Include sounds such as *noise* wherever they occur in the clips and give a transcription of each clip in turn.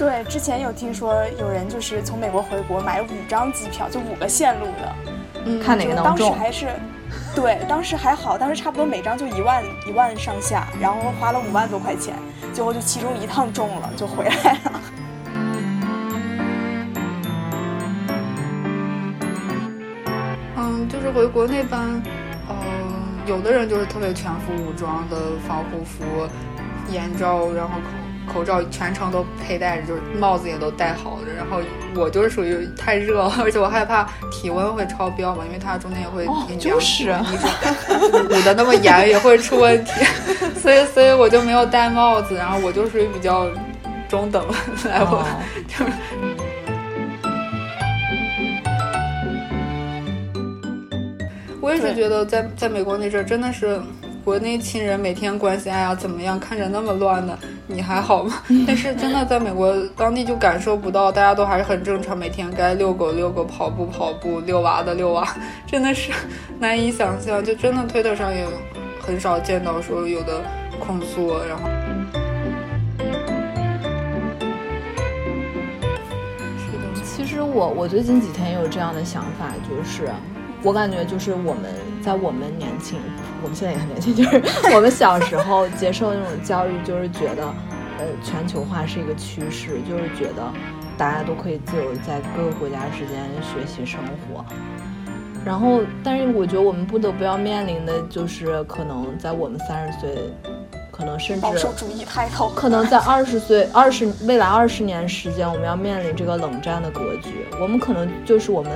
对，之前有听说有人就是从美国回国买五张机票，就五个线路的，嗯，看哪个能中。当时还是，对，当时还好，当时差不多每张就一万一万上下，然后花了五万多块钱，最后就其中一趟中了，就回来了。*laughs* 嗯，就是回国那班，嗯，有的人就是特别全副武装的防护服、眼罩，然后口。口罩全程都佩戴着，就是帽子也都戴好了。然后我就是属于太热了，*laughs* 而且我害怕体温会超标嘛，因为它中间也会就是捂的那么严也会出问题，*laughs* 所以所以我就没有戴帽子。然后我就属于比较中等 *laughs* 来我就是。我也是觉得在在美国那阵真的是。国内亲人每天关心，哎呀怎么样？看着那么乱呢，你还好吗？*laughs* 但是真的在美国当地就感受不到，大家都还是很正常，每天该遛狗遛狗，跑步跑步，遛娃的遛娃，真的是难以想象。就真的推特上也很少见到说有的控诉，然后。是的，其实我我最近几天也有这样的想法，就是我感觉就是我们在我们年轻。我们现在也很年轻，就是我们小时候接受那种教育，就是觉得，呃，全球化是一个趋势，就是觉得大家都可以自由在各个国家之间学习生活。然后，但是我觉得我们不得不要面临的就是，可能在我们三十岁，可能甚至保守主义抬头，可能在二十岁、二十未来二十年时间，我们要面临这个冷战的格局。我们可能就是我们。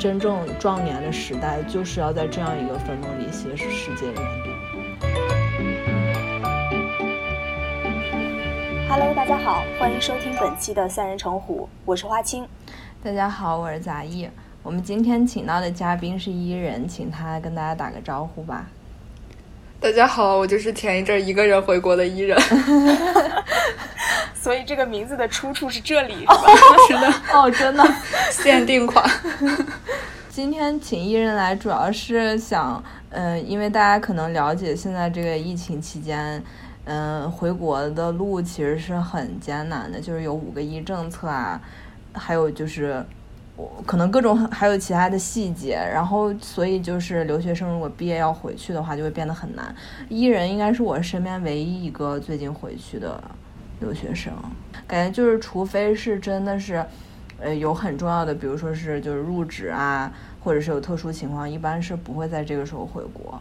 真正壮年的时代，就是要在这样一个分崩离析的世界里面度。Hello，大家好，欢迎收听本期的三人成虎，我是花青。大家好，我是杂艺。我们今天请到的嘉宾是伊人，请他跟大家打个招呼吧。大家好，我就是前一阵一个人回国的伊人。*laughs* 所以这个名字的出处是这里，*laughs* 是的，哦，真的，*laughs* 限定款。*laughs* 今天请艺人来，主要是想，嗯，因为大家可能了解，现在这个疫情期间，嗯，回国的路其实是很艰难的，就是有五个一政策啊，还有就是，我可能各种还有其他的细节，然后所以就是留学生如果毕业要回去的话，就会变得很难。艺人应该是我身边唯一一个最近回去的。留学生，感觉就是，除非是真的是，呃，有很重要的，比如说是就是入职啊，或者是有特殊情况，一般是不会在这个时候回国。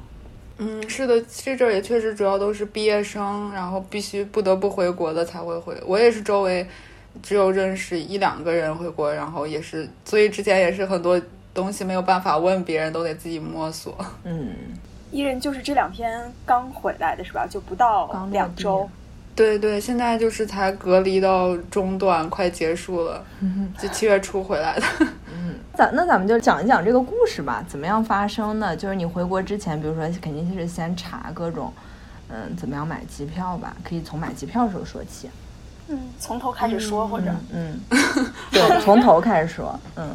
嗯，是的，这阵儿也确实主要都是毕业生，然后必须不得不回国的才会回。我也是周围只有认识一两个人回国，然后也是，所以之前也是很多东西没有办法问别人，都得自己摸索。嗯，伊人就是这两天刚回来的是吧？就不到两周。对对，现在就是才隔离到中段，快结束了，就七月初回来的。*laughs* 嗯，咱那咱们就讲一讲这个故事吧，怎么样发生的？就是你回国之前，比如说肯定是先查各种，嗯，怎么样买机票吧？可以从买机票的时候说起。嗯，从头开始说，或者嗯，对，从头开始说。嗯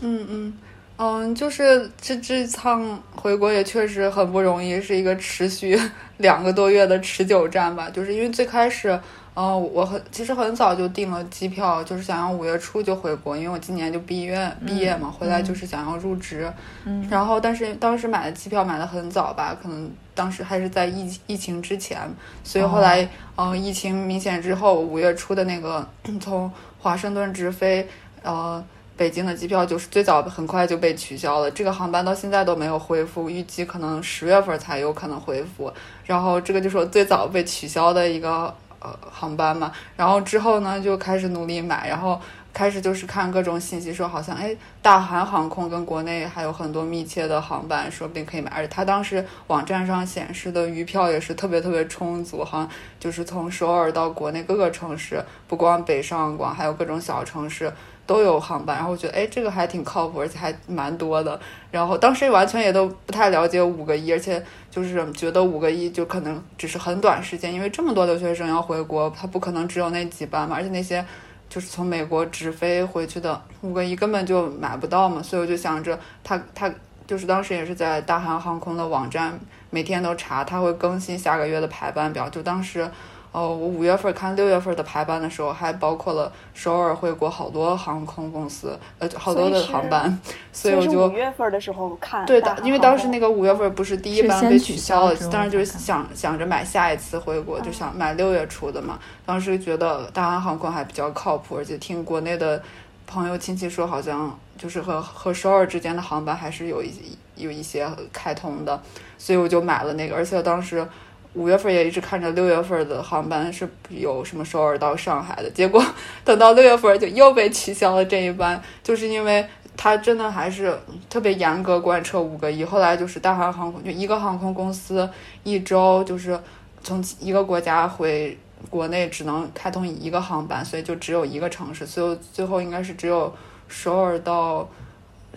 嗯 *laughs* 嗯。嗯，就是这这趟回国也确实很不容易，是一个持续 *laughs* 两个多月的持久战吧。就是因为最开始，嗯，我很其实很早就订了机票，就是想要五月初就回国，因为我今年就毕业毕业嘛，回来就是想要入职。嗯，然后但是当时买的机票买的很早吧，可能当时还是在疫疫情之前，所以后来嗯疫情明显之后，五月初的那个 *clears throat* 从华盛顿直飞，呃。北京的机票就是最早很快就被取消了，这个航班到现在都没有恢复，预计可能十月份才有可能恢复。然后这个就是我最早被取消的一个呃航班嘛。然后之后呢就开始努力买，然后开始就是看各种信息，说好像哎大韩航空跟国内还有很多密切的航班，说不定可以买。而且他当时网站上显示的余票也是特别特别充足，好像就是从首尔到国内各个城市，不光北上广，还有各种小城市。都有航班，然后我觉得哎，这个还挺靠谱，而且还蛮多的。然后当时完全也都不太了解五个亿，而且就是觉得五个亿就可能只是很短时间，因为这么多留学生要回国，他不可能只有那几班嘛。而且那些就是从美国直飞回去的五个亿根本就买不到嘛。所以我就想着，他他就是当时也是在大韩航空的网站每天都查，他会更新下个月的排班表。就当时。呃，我五月份看六月份的排班的时候，还包括了首尔回国好多航空公司，呃，好多的航班，所以我就五月份的时候看。对的，因为当时那个五月份不是第一班被取消了，当时就是想想着买下一次回国，就想买六月初的嘛。当时觉得大韩航空还比较靠谱，而且听国内的朋友亲戚说，好像就是和和首尔之间的航班还是有一有一些开通的，所以我就买了那个，而且当时。五月份也一直看着六月份的航班是有什么首尔到上海的，结果 *laughs* 等到六月份就又被取消了这一班，就是因为它真的还是特别严格贯彻五个一。后来就是大韩航空就一个航空公司一周就是从一个国家回国内只能开通一个航班，所以就只有一个城市，所以最后应该是只有首尔到。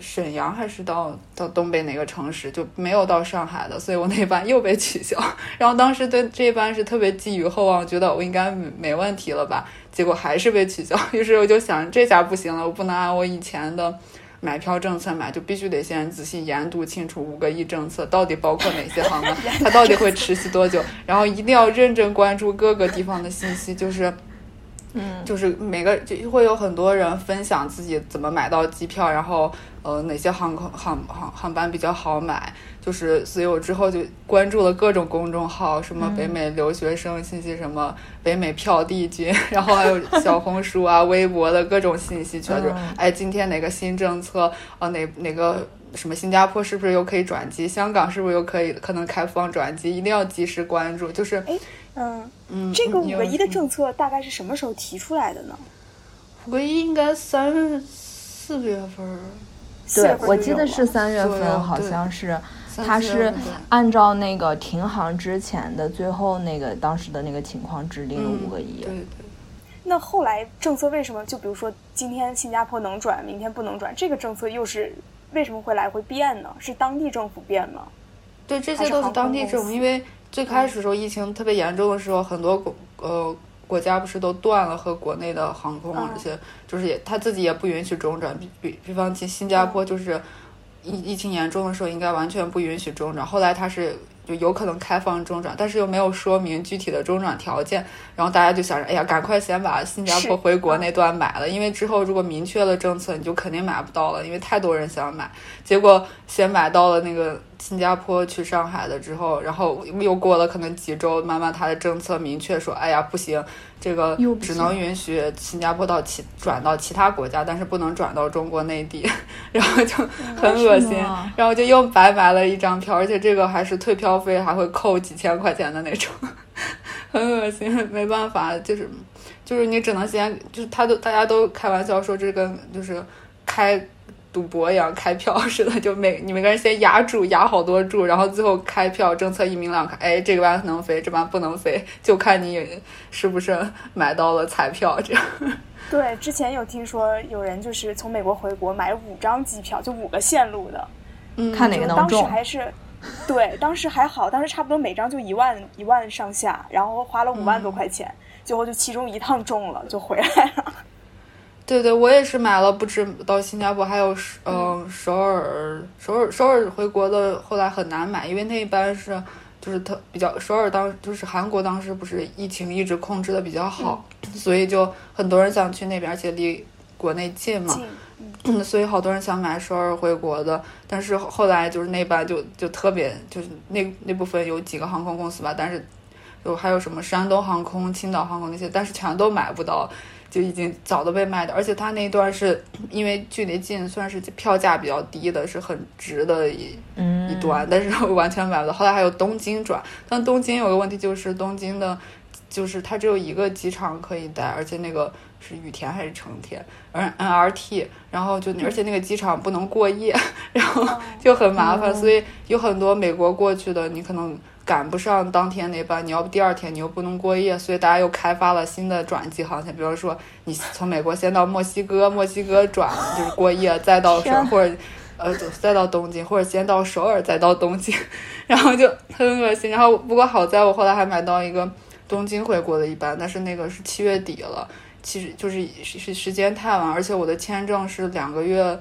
沈阳还是到到东北哪个城市就没有到上海的，所以我那班又被取消。然后当时对这班是特别寄予厚望，觉得我应该没问题了吧？*laughs* 结果还是被取消。*laughs* 于是我就想，这下不行了，我不能按我以前的买票政策买，就必须得先仔细研读清楚五个一政策到底包括哪些航班，它到底会持续多久，然后一定要认真关注各个地方的信息，就是。嗯，就是每个就会有很多人分享自己怎么买到机票，然后呃哪些航空航航航班比较好买，就是所以我之后就关注了各种公众号，什么北美留学生信息，什么北美票帝君，*laughs* 然后还有小红书啊、*laughs* 微博的各种信息，全是哎今天哪个新政策啊哪哪个什么新加坡是不是又可以转机，香港是不是又可以可能开放转机，一定要及时关注，就是哎。嗯嗯，这个五个一的政策大概是什么时候提出来的呢？五个一应该三四月份，对，我记得是三月份，好像是，它是按照那个停航之前的最后那个当时的那个情况制定的五个一。对对。那后来政策为什么就比如说今天新加坡能转，明天不能转？这个政策又是为什么会来回变呢？是当地政府变吗？对，这些都是当地政府，因为。最开始的时候，疫情特别严重的时候，很多国呃国家不是都断了和国内的航空，而且就是也他自己也不允许中转。比比比方新新加坡，就是疫疫情严重的时候，应该完全不允许中转。后来他是。就有可能开放中转，但是又没有说明具体的中转条件，然后大家就想着，哎呀，赶快先把新加坡回国那段买了，因为之后如果明确了政策，你就肯定买不到了，因为太多人想买。结果先买到了那个新加坡去上海了之后，然后又过了可能几周，慢慢他的政策明确说，哎呀，不行。这个只能允许新加坡到其转到其他国家，但是不能转到中国内地，然后就很恶心，然后就又白买了一张票，而且这个还是退票费还会扣几千块钱的那种，*laughs* 很恶心，没办法，就是就是你只能先就是他都大家都开玩笑说这跟就是开。赌博一样开票似的，就每 *laughs* 你们个人先压注压好多注，然后最后开票，政策一明两看，哎，这个班能飞，这班不能飞，就看你是不是买到了彩票这样。*laughs* 对，之前有听说有人就是从美国回国买五张机票，就五个线路的，嗯，看哪个能中。当时还是，对，当时还好，当时差不多每张就一万一万上下，然后花了五万多块钱，最后就其中一趟中了，就回来了。对对，我也是买了不止到新加坡，还有嗯首尔首尔首尔回国的，后来很难买，因为那一班是就是特比较首尔当就是韩国当时不是疫情一直控制的比较好，所以就很多人想去那边，而且离国内近嘛，*clears throat* 所以好多人想买首尔回国的，但是后来就是那班就就特别就是那那部分有几个航空公司吧，但是就还有什么山东航空、青岛航空那些，但是全都买不到。就已经早都被卖的，而且它那一段是因为距离近，算是票价比较低的，是很值的一一段，但是完全买不到。后来还有东京转，但东京有个问题就是东京的，就是它只有一个机场可以待，而且那个是羽田还是成田，而 N R T，然后就而且那个机场不能过夜，*laughs* 然后就很麻烦，所以有很多美国过去的，你可能。赶不上当天那班，你要不第二天你又不能过夜，所以大家又开发了新的转机航线，比如说你从美国先到墨西哥，墨西哥转就是过夜，再到首尔或者呃再到东京，或者先到首尔再到东京，*laughs* 然后就很恶心。然后不过好在我后来还买到一个东京回国的一班，但是那个是七月底了，其实就是是时间太晚，而且我的签证是两个月。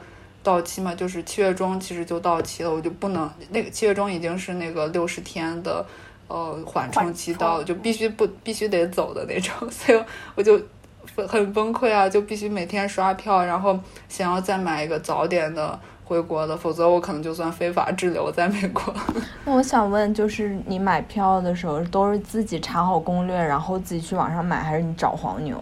到期嘛，就是七月中其实就到期了，我就不能那个七月中已经是那个六十天的呃缓冲期到了，就必须不必须得走的那种，*laughs* 所以我就很崩溃啊，就必须每天刷票，然后想要再买一个早点的。回国的，否则我可能就算非法滞留在美国。*laughs* 那我想问，就是你买票的时候都是自己查好攻略，然后自己去网上买，还是你找黄牛？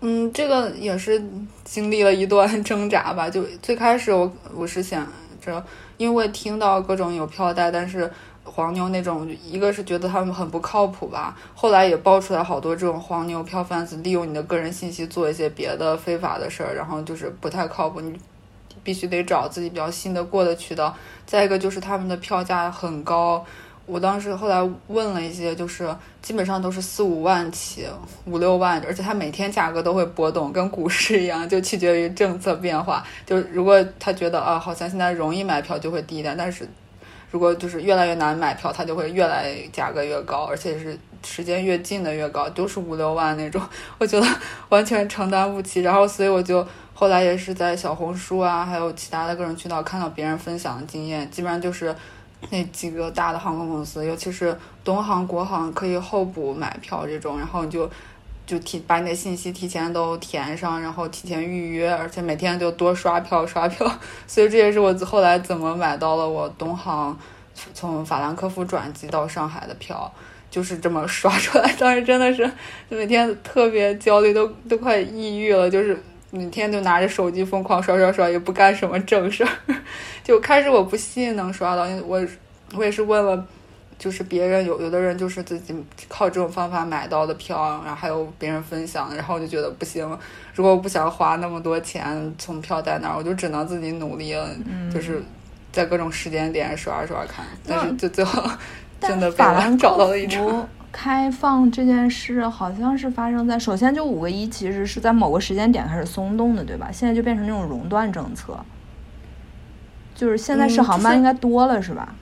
嗯，这个也是经历了一段挣扎吧。就最开始我我是想着，因为听到各种有票代，但是黄牛那种，一个是觉得他们很不靠谱吧。后来也爆出来好多这种黄牛票贩子利用你的个人信息做一些别的非法的事儿，然后就是不太靠谱。你。必须得找自己比较信得过的渠道，再一个就是他们的票价很高。我当时后来问了一些，就是基本上都是四五万起，五六万，而且它每天价格都会波动，跟股市一样，就取决于政策变化。就如果他觉得啊，好像现在容易买票，就会低一点；但是如果就是越来越难买票，它就会越来价格越高，而且是时间越近的越高，都是五六万那种。我觉得完全承担不起，然后所以我就。后来也是在小红书啊，还有其他的各种渠道看到别人分享的经验，基本上就是那几个大的航空公司，尤其是东航、国航可以候补买票这种，然后你就就提把你的信息提前都填上，然后提前预约，而且每天就多刷票刷票，*laughs* 所以这也是我后来怎么买到了我东航从法兰克福转机到上海的票，就是这么刷出来。当时真的是每天特别焦虑，都都快抑郁了，就是。每天就拿着手机疯狂刷刷刷，也不干什么正事儿。*laughs* 就开始我不信能刷到，因为我我也是问了，就是别人有有的人就是自己靠这种方法买到的票，然后还有别人分享，然后我就觉得不行。如果我不想花那么多钱从票代那儿，我就只能自己努力了，就是在各种时间点刷刷看。但是就最后 *laughs* 真的被我找到了一场。开放这件事好像是发生在首先就五个一，其实是在某个时间点开始松动的，对吧？现在就变成那种熔断政策，就是现在是航班应该多了，是吧？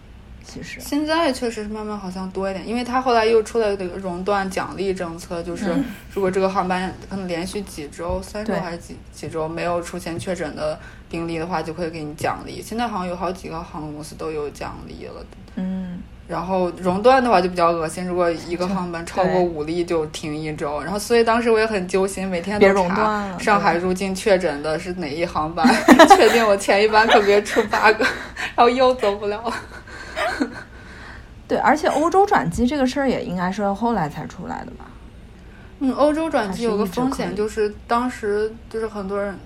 其实现在确实是慢慢好像多一点，因为他后来又出来一个熔断奖励政策，就是如果这个航班可能连续几周、三周还是几几周没有出现确诊的病例的话，就会给你奖励。现在好像有好几个航空公司都有奖励了。嗯。然后熔断的话就比较恶心，如果一个航班超过五例就停一周。然后所以当时我也很揪心，每天都查上海入境确诊的是哪一航班，*laughs* 确定我前一班可别出 bug，*laughs* 然后又走不了了。*laughs* 对，而且欧洲转机这个事儿也应该是后来才出来的吧？嗯，欧洲转机有个风险就是当时就是很多人。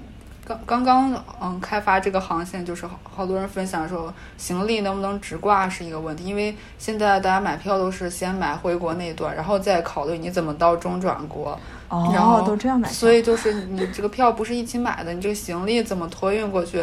刚刚刚嗯，开发这个航线就是好好多人分享说，行李能不能直挂是一个问题，因为现在大家买票都是先买回国那一段，然后再考虑你怎么到中转国，然后都这样买，所以就是你这个票不是一起买的，你这个行李怎么托运过去？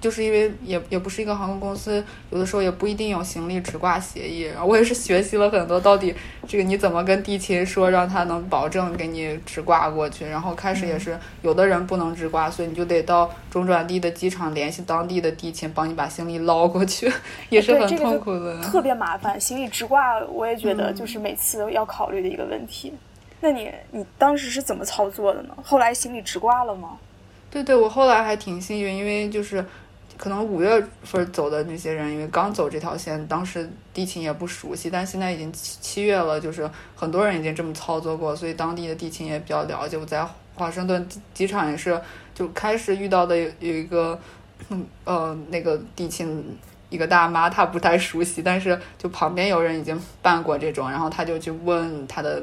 就是因为也也不是一个航空公司，有的时候也不一定有行李直挂协议。然后我也是学习了很多，到底这个你怎么跟地勤说，让他能保证给你直挂过去。然后开始也是有的人不能直挂，所以你就得到中转地的机场联系当地的地勤，帮你把行李捞过去，*laughs* 也是很痛苦的。特别麻烦，行李直挂我也觉得就是每次要考虑的一个问题。那你你当时是怎么操作的呢？后来行李直挂了吗？对对，我后来还挺幸运，因为就是可能五月份走的那些人，因为刚走这条线，当时地勤也不熟悉，但现在已经七七月了，就是很多人已经这么操作过，所以当地的地勤也比较了解。我在华盛顿机场也是，就开始遇到的有一个，呃，那个地勤一个大妈，她不太熟悉，但是就旁边有人已经办过这种，然后他就去问他的。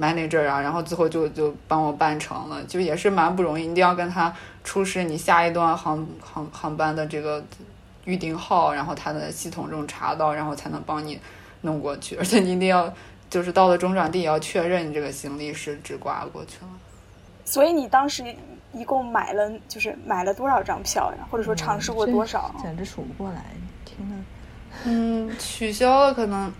Manager 啊，然后最后就就帮我办成了，就也是蛮不容易，一定要跟他出示你下一段航航航班的这个预订号，然后他的系统中查到，然后才能帮你弄过去，而且你一定要就是到了中转地也要确认你这个行李是直挂过去了。所以你当时一共买了就是买了多少张票呀？或者说尝试过多少？简直数不过来，天呐。嗯，取消了可能，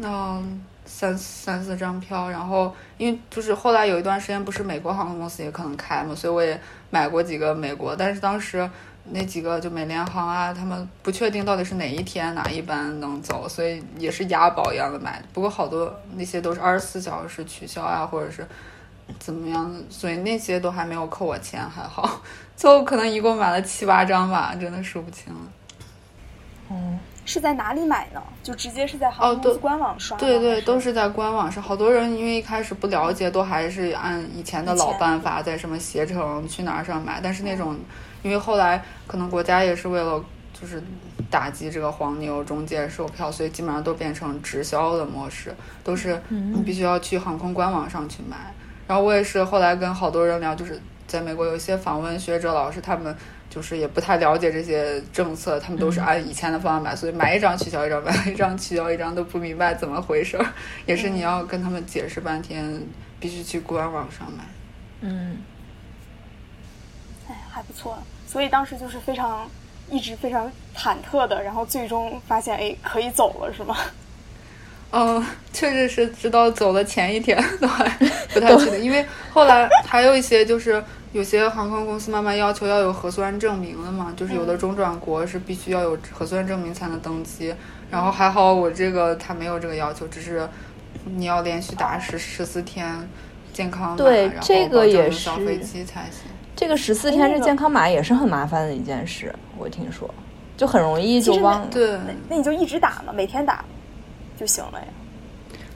嗯。三三四张票，然后因为就是后来有一段时间不是美国航空公司也可能开嘛，所以我也买过几个美国，但是当时那几个就美联航啊，他们不确定到底是哪一天哪一班能走，所以也是押宝一样的买。不过好多那些都是二十四小时取消啊，或者是怎么样的，所以那些都还没有扣我钱，还好。*laughs* 最后可能一共买了七八张吧，真的数不清了。哦。是在哪里买呢？就直接是在航空公司官网刷？对对，都是在官网上。好多人因为一开始不了解，都还是按以前的老办法，在什么携程、去哪儿上买。但是那种，因为后来可能国家也是为了就是打击这个黄牛中介售票，所以基本上都变成直销的模式，都是你必须要去航空官网上去买。然后我也是后来跟好多人聊，就是在美国有一些访问学者老师，他们。就是也不太了解这些政策，他们都是按以前的方法买，所以买一张取消一张，*laughs* 买一张取消一张都不明白怎么回事儿，也是你要跟他们解释半天，必须去官网上买。嗯，哎，还不错，所以当时就是非常一直非常忐忑的，然后最终发现哎可以走了是吗？嗯，*laughs* 确实是直到走的前一天 *laughs* 都还不太确定，因为后来还有一些就是。有些航空公司慢慢要求要有核酸证明了嘛，就是有的中转国是必须要有核酸证明才能登机。然后还好我这个他没有这个要求，只是你要连续打十十四天健康码，对，这个也是小飞机才行。这个十四天这健康码也是很麻烦的一件事，我听说就很容易就忘。对，那你就一直打嘛，每天打就行了呀。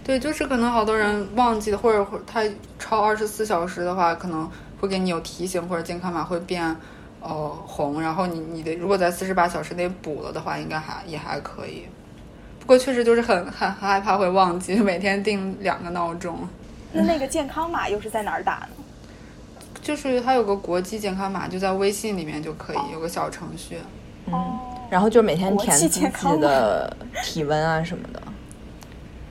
对，就是可能好多人忘记了，或者他超二十四小时的话，可能。会给你有提醒，或者健康码会变，呃红，然后你你的如果在四十八小时内补了的话，应该还也还可以。不过确实就是很很很害怕会忘记，每天定两个闹钟。那那个健康码又是在哪儿打呢？就是它有个国际健康码，就在微信里面就可以，有个小程序。嗯，然后就每天填自己的体温啊什么的。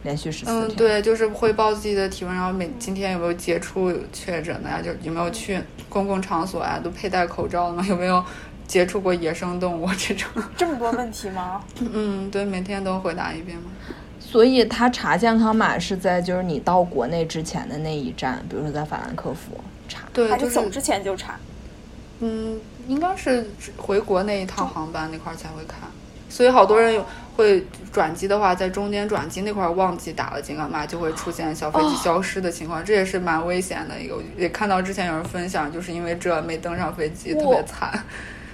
连续十四天。嗯，对，就是汇报自己的体温，然后每今天有没有接触确诊的呀？就有没有去公共场所啊？都佩戴口罩了吗？有没有接触过野生动物这种？*laughs* 这么多问题吗？嗯，对，每天都回答一遍吗？所以他查健康码是在就是你到国内之前的那一站，比如说在法兰克福查，对，还是走之前就查？嗯，应该是回国那一趟航班那块才会看，所以好多人有。会转机的话，在中间转机那块忘记打了金刚码，就会出现小飞机消失的情况，这也是蛮危险的一个。也看到之前有人分享，就是因为这没登上飞机，特别惨。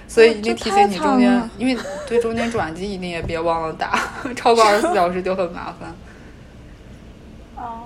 所以一定提醒你中间，因为对中间转机一定也别忘了打，*laughs* 超过二十四小时就很麻烦。*laughs* 哦。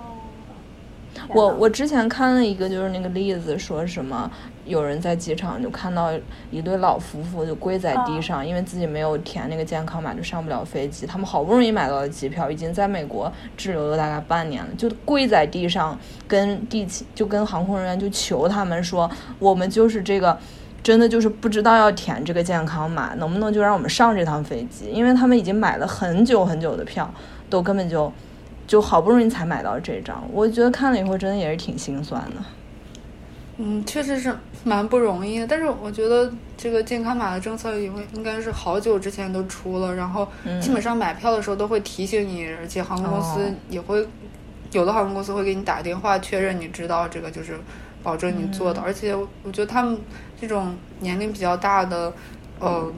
我我之前看了一个就是那个例子，说什么有人在机场就看到一对老夫妇就跪在地上，因为自己没有填那个健康码就上不了飞机。他们好不容易买到的机票，已经在美国滞留了大概半年了，就跪在地上跟地勤就跟航空人员就求他们说，我们就是这个真的就是不知道要填这个健康码，能不能就让我们上这趟飞机？因为他们已经买了很久很久的票，都根本就。就好不容易才买到这张，我觉得看了以后真的也是挺心酸的。嗯，确实是蛮不容易的。但是我觉得这个健康码的政策，因为应该是好久之前都出了，然后基本上买票的时候都会提醒你，而且航空公司也会有的航空公司会给你打电话确认你知道这个，就是保证你做的。而且我觉得他们这种年龄比较大的。呃，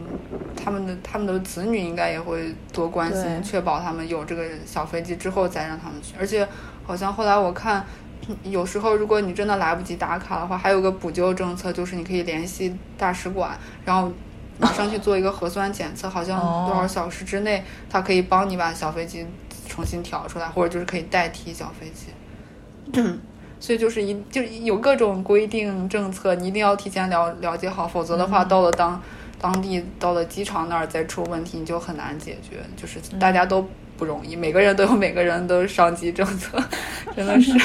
他们的他们的子女应该也会多关心，确保他们有这个小飞机之后再让他们去。而且好像后来我看，有时候如果你真的来不及打卡的话，还有个补救政策，就是你可以联系大使馆，然后马上去做一个核酸检测，好像多少小时之内，他可以帮你把小飞机重新调出来，或者就是可以代替小飞机。所以就是一就有各种规定政策，你一定要提前了了解好，否则的话到了当。当地到了机场那儿再出问题，你就很难解决。就是大家都不容易，每个人都有每个人的上机政策，*laughs* 真的是。*laughs*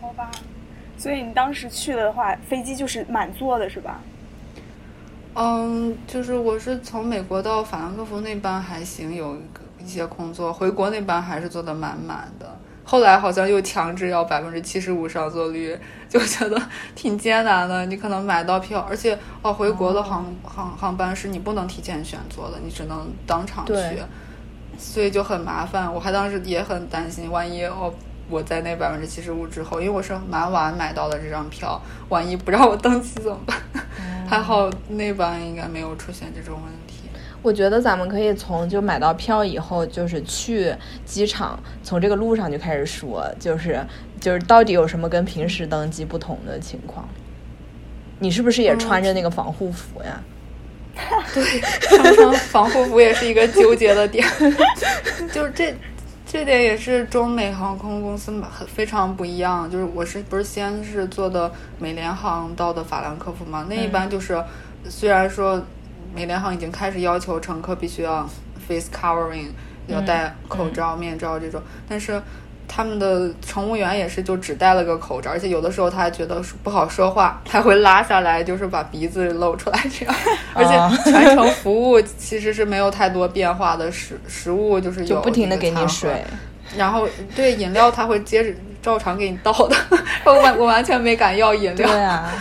好吧，所以你当时去的话，飞机就是满座的是吧？嗯，就是我是从美国到法兰克福那班还行，有一些空座，回国那班还是坐的满满的。后来好像又强制要百分之七十五上座率，*laughs* 就觉得挺艰难的。你可能买到票，而且哦，回国的航航航班是你不能提前选座的，你只能当场去，所以就很麻烦。我还当时也很担心，万一哦我在那百分之七十五之后，因为我是蛮晚买到的这张票，万一不让我登机怎么办？还好那班应该没有出现这种问题。我觉得咱们可以从就买到票以后，就是去机场，从这个路上就开始说，就是就是到底有什么跟平时登机不同的情况？你是不是也穿着那个防护服呀？对，*laughs* 上穿防护服也是一个纠结的点，*laughs* 就是这这点也是中美航空公司很非常不一样。就是我是不是先是坐的美联航到的法兰克福嘛？那一般就是虽然说美联航已经开始要求乘客必须要 face covering，要戴口罩、面罩这种，但是。他们的乘务员也是，就只戴了个口罩，而且有的时候他还觉得不好说话，*laughs* 他会拉下来，就是把鼻子露出来这样。*laughs* 而且全程服务其实是没有太多变化的，食食物就是有不停的给你水，然后对饮料他会接着。照常给你倒的，*laughs* 我完我完全没敢要饮料。对啊，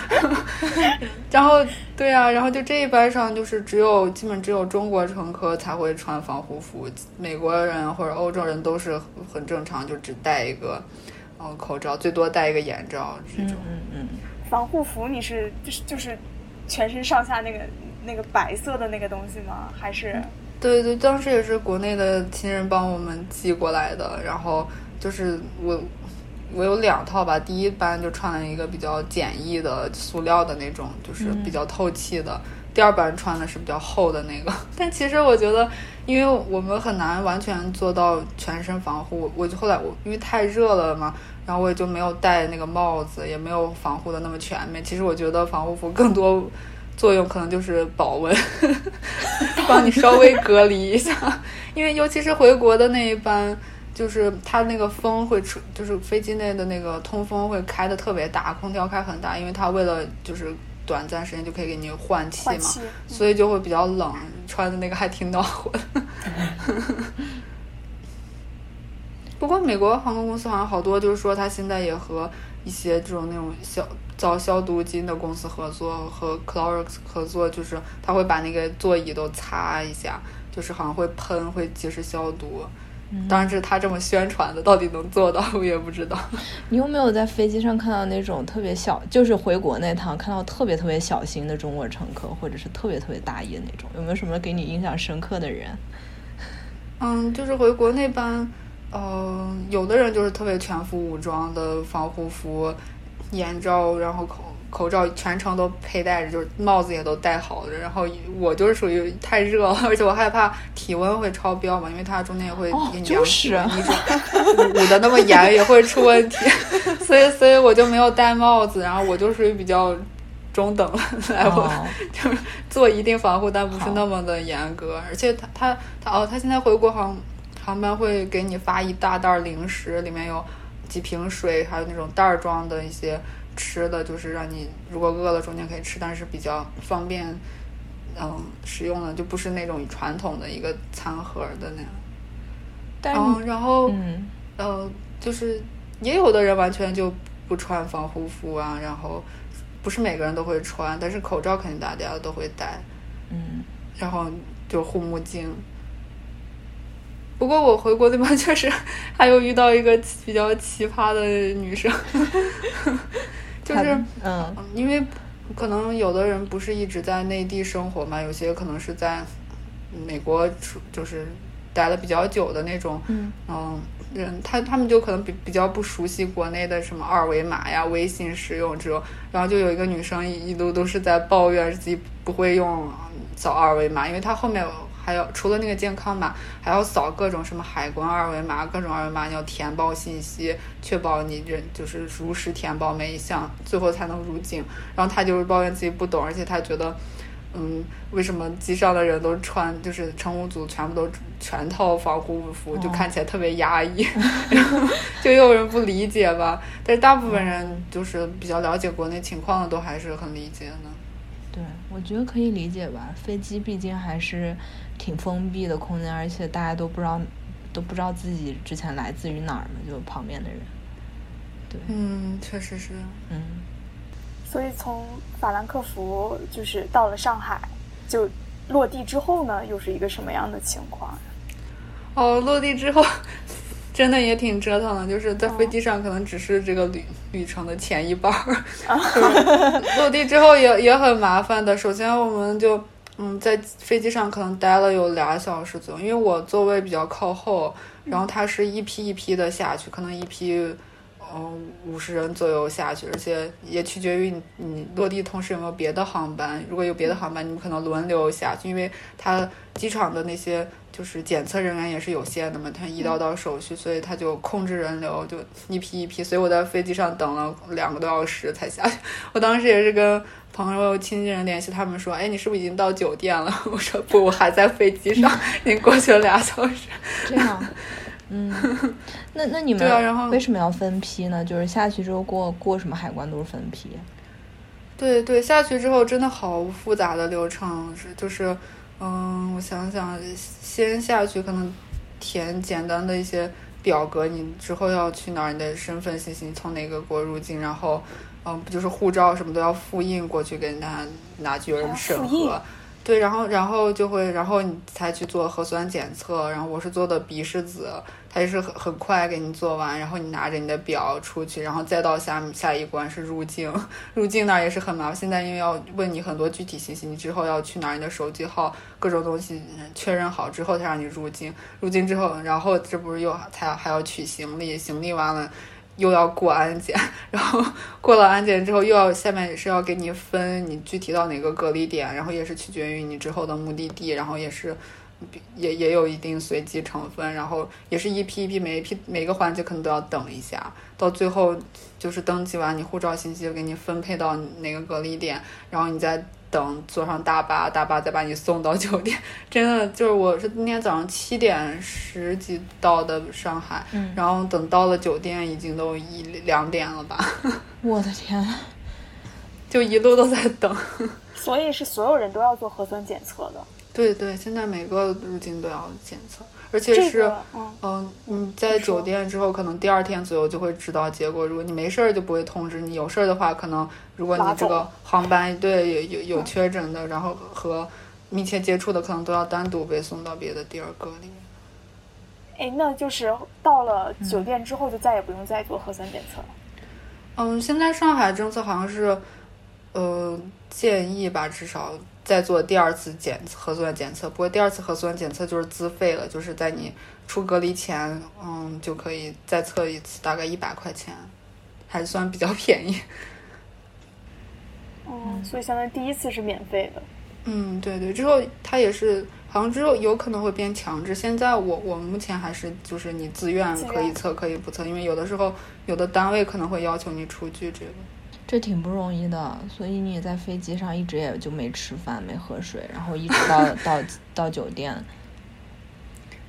*laughs* 然后对啊，然后就这一班上就是只有基本只有中国乘客才会穿防护服，美国人或者欧洲人都是很正常，就只戴一个嗯口罩，最多戴一个眼罩这种。嗯嗯。防护服你是就是就是全身上下那个那个白色的那个东西吗？还是？对对，当时也是国内的亲人帮我们寄过来的，然后就是我。我有两套吧，第一班就穿了一个比较简易的塑料的那种，就是比较透气的。第二班穿的是比较厚的那个。*laughs* 但其实我觉得，因为我们很难完全做到全身防护，我就后来我因为太热了嘛，然后我也就没有戴那个帽子，也没有防护的那么全面。其实我觉得防护服更多作用可能就是保温，*laughs* 帮你稍微隔离一下。*laughs* 因为尤其是回国的那一班。就是它那个风会吹，就是飞机内的那个通风会开的特别大，空调开很大，因为它为了就是短暂时间就可以给你换气嘛，所以就会比较冷，穿的那个还挺暖和的。*laughs* 不过美国航空公司好像好多就是说，它现在也和一些这种那种消造消毒巾的公司合作，和 Clorox 合作，就是他会把那个座椅都擦一下，就是好像会喷，会及时消毒。当然，这是他这么宣传的，到底能做到 *laughs* 我也不知道。你有没有在飞机上看到那种特别小，就是回国那趟看到特别特别小心的中国乘客，或者是特别特别大意的那种？有没有什么给你印象深刻的人？*laughs* 嗯，就是回国那班，呃，有的人就是特别全副武装的防护服、眼罩，然后口。口罩全程都佩戴着，就是帽子也都戴好了。然后我就是属于太热了，而且我害怕体温会超标嘛，因为它中间也会给你量体温，捂的那么严也会出问题。*laughs* 所以，所以我就没有戴帽子。然后我就属于比较中等 *laughs* 来，我 *laughs* 就是做一定防护，但不是那么的严格。而且他他他哦，他现在回国航航班会给你发一大袋零食，里面有几瓶水，还有那种袋装的一些。吃的就是让你如果饿了中间可以吃，但是比较方便，嗯，使用的就不是那种传统的一个餐盒的那样。嗯，然后，嗯，呃，就是也有的人完全就不穿防护服啊，然后不是每个人都会穿，但是口罩肯定大家都会戴。嗯，然后就护目镜。不过我回国那边确实 *laughs* 还有遇到一个比较奇葩的女生。*laughs* 就是，嗯，因为可能有的人不是一直在内地生活嘛，有些可能是在美国出，就是待了比较久的那种，嗯，人，他他们就可能比比较不熟悉国内的什么二维码呀、微信使用这种，然后就有一个女生一路都是在抱怨自己不会用扫二维码，因为她后面。还有除了那个健康码，还要扫各种什么海关二维码，各种二维码你要填报信息，确保你这就是如实填报每一项，最后才能入境。然后他就是抱怨自己不懂，而且他觉得，嗯，为什么机上的人都穿就是乘务组全部都全套防护服，就看起来特别压抑，然后就有人不理解吧。但是大部分人就是比较了解国内情况的，都还是很理解的。对，我觉得可以理解吧。飞机毕竟还是挺封闭的空间，而且大家都不知道，都不知道自己之前来自于哪儿嘛，就旁边的人。对，嗯，确实是，嗯。所以从法兰克福就是到了上海，就落地之后呢，又是一个什么样的情况？哦，落地之后。*laughs* 真的也挺折腾的，就是在飞机上可能只是这个旅旅程的前一半儿，*laughs* 落地之后也也很麻烦的。首先，我们就嗯在飞机上可能待了有俩小时左右，因为我座位比较靠后，然后它是一批一批的下去，可能一批嗯五十人左右下去，而且也取决于你你落地同时有没有别的航班。如果有别的航班，你们可能轮流下去，因为它机场的那些就是检测人员也是有限的嘛，它一道道手续，所以他就控制人流，就一批一批。所以我在飞机上等了两个多小时才下去。我当时也是跟朋友、亲戚人联系，他们说：“哎，你是不是已经到酒店了？” *laughs* 我说：“不，我还在飞机上，*laughs* 已经过去了俩小时。”这样。嗯，那那你们对啊，然后为什么要分批呢？就是下去之后过过什么海关都是分批。对对，下去之后真的好复杂的流程，是就是，嗯，我想想，先下去可能填简单的一些表格，你之后要去哪儿，你的身份信息从哪个国入境，然后，嗯，不就是护照什么都要复印过去给他拿去有人审核。对，然后然后就会，然后你才去做核酸检测。然后我是做的鼻拭子，他也是很很快给你做完。然后你拿着你的表出去，然后再到下下一关是入境。入境那儿也是很麻烦。现在因为要问你很多具体信息，你之后要去哪儿，你的手机号各种东西确认好之后才让你入境。入境之后，然后这不是又才还要取行李，行李完了。又要过安检，然后过了安检之后，又要下面是要给你分你具体到哪个隔离点，然后也是取决于你之后的目的地，然后也是也也有一定随机成分，然后也是一批一批，每一批每个环节可能都要等一下，到最后就是登记完你护照信息给你分配到哪个隔离点，然后你再。等坐上大巴，大巴再把你送到酒店。*laughs* 真的就是，我是今天早上七点十几到的上海，然后等到了酒店，已经都一两点了吧。*laughs* 我的天！就一路都在等。*laughs* 所以是所有人都要做核酸检测的。对对，现在每个入境都要检测。而且是，嗯，你在酒店之后，可能第二天左右就会知道结果。如果你没事儿，就不会通知你；有事儿的话，可能如果你这个航班对有有有确诊的，然后和密切接触的，可能都要单独被送到别的地儿隔离。哎，那就是到了酒店之后，就再也不用再做核酸检测了。嗯，现在上海政策好像是，呃，建议吧，至少。再做第二次检核酸检测，不过第二次核酸检测就是自费了，就是在你出隔离前，嗯，就可以再测一次，大概一百块钱，还算比较便宜。*laughs* 哦，所以相当于第一次是免费的。嗯，对对，之后它也是，好像之后有可能会变强制。现在我我目前还是就是你自愿可以测可以不测，因为有的时候有的单位可能会要求你出具这个。这挺不容易的，所以你在飞机上一直也就没吃饭、没喝水，然后一直到 *laughs* 到到酒店。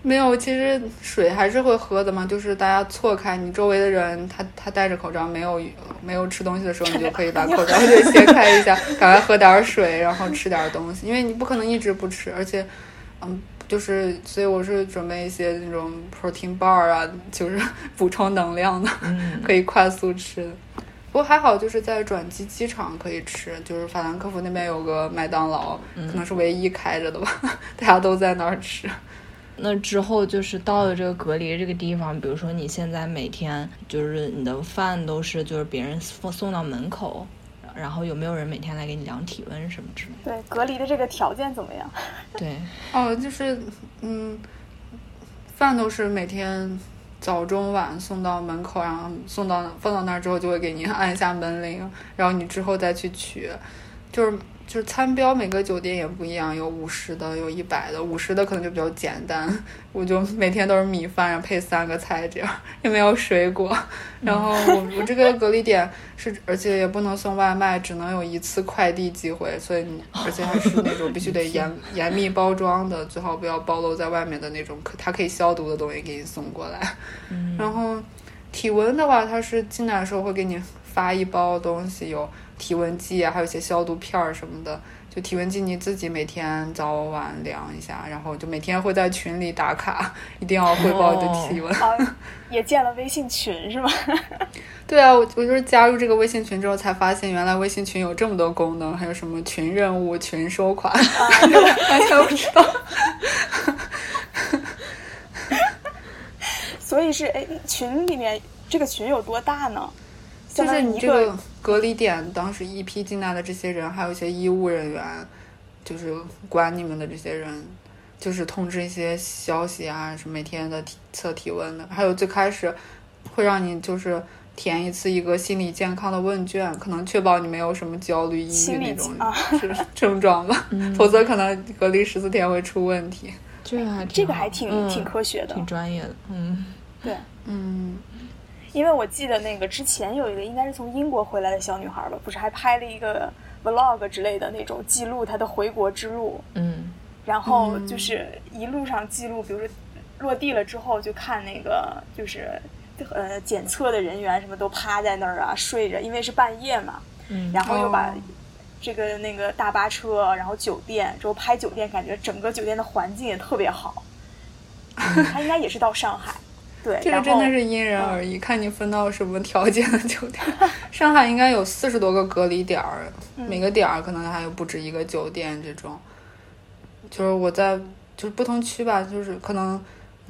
没有，其实水还是会喝的嘛，就是大家错开，你周围的人他他戴着口罩，没有没有吃东西的时候，你就可以把口罩给 *laughs* 掀开一下，赶快喝点水，然后吃点东西，因为你不可能一直不吃，而且，嗯，就是所以我是准备一些那种 protein bar 啊，就是 *laughs* 补充能量的，可以快速吃的。不过还好，就是在转机机场可以吃，就是法兰克福那边有个麦当劳，可能是唯一开着的吧，*laughs* 大家都在那儿吃。那之后就是到了这个隔离这个地方，比如说你现在每天就是你的饭都是就是别人送送到门口，然后有没有人每天来给你量体温什么之类的？对，隔离的这个条件怎么样？对，哦，就是嗯，饭都是每天。早中晚送到门口，然后送到放到那儿之后，就会给您按一下门铃，然后你之后再去取，就是。就是餐标每个酒店也不一样，有五十的，有一百的。五十的可能就比较简单，我就每天都是米饭，然后配三个菜这样，也没有水果。然后我我这个隔离点是，而且也不能送外卖，只能有一次快递机会，所以你而且还是那种必须得严严密包装的，最好不要暴露在外面的那种可它可以消毒的东西给你送过来。然后体温的话，它是进来的时候会给你发一包东西，有。体温计啊，还有一些消毒片儿什么的。就体温计，你自己每天早晚量一下，然后就每天会在群里打卡，*laughs* 一定要汇报你的体温。也建了微信群是吗？*laughs* 对啊，我我就是加入这个微信群之后才发现，原来微信群有这么多功能，还有什么群任务、群收款，*laughs* 完全不知道。所以是哎，群里面这个群有多大呢？就是你这个隔离点，当时一批进来的这些人，还有一些医务人员，就是管你们的这些人，就是通知一些消息啊，什么每天的体测体温的，还有最开始会让你就是填一次一个心理健康的问卷，可能确保你没有什么焦虑、抑郁那种是症状吧，*laughs* 否则可能隔离十四天会出问题。这个还这个还挺挺科学的，挺专业的。嗯，对，嗯，因为我记得那个之前有一个应该是从英国回来的小女孩吧，不是还拍了一个 vlog 之类的那种记录她的回国之路。嗯，然后就是一路上记录，比如说落地了之后就看那个就是。呃，检测的人员什么都趴在那儿啊，睡着，因为是半夜嘛。嗯。然后又把这个那个大巴车，然后酒店，之后拍酒店，感觉整个酒店的环境也特别好。*laughs* 他应该也是到上海。对。这个真的是因人而异，看你分到什么条件的酒店。上海应该有四十多个隔离点儿，每个点儿可能还有不止一个酒店这种。就是我在就是不同区吧，就是可能。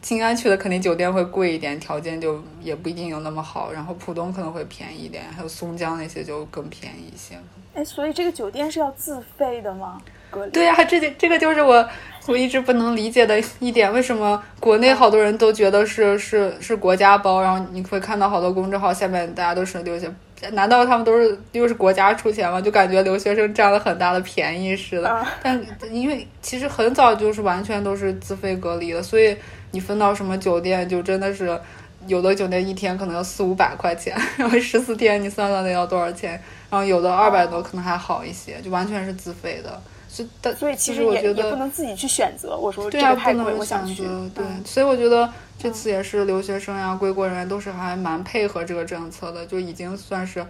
静安区的肯定酒店会贵一点，条件就也不一定有那么好。然后浦东可能会便宜一点，还有松江那些就更便宜一些。哎，所以这个酒店是要自费的吗？隔离？对呀，这就这个就是我我一直不能理解的一点，为什么国内好多人都觉得是是是国家包，然后你会看到好多公众号下面大家都是留学，难道他们都是又是国家出钱吗？就感觉留学生占了很大的便宜似的。但因为其实很早就是完全都是自费隔离的，所以。你分到什么酒店，就真的是有的酒店一天可能要四五百块钱，*laughs* 然后十四天你算算得要多少钱？然后有的二百多可能还好一些，就完全是自费的。所以，但所以其实我觉得也不能自己去选择。我说对啊，不能选择。对，所以我觉得这次也是留学生呀、归国人员都是还蛮配合这个政策的，就已经算是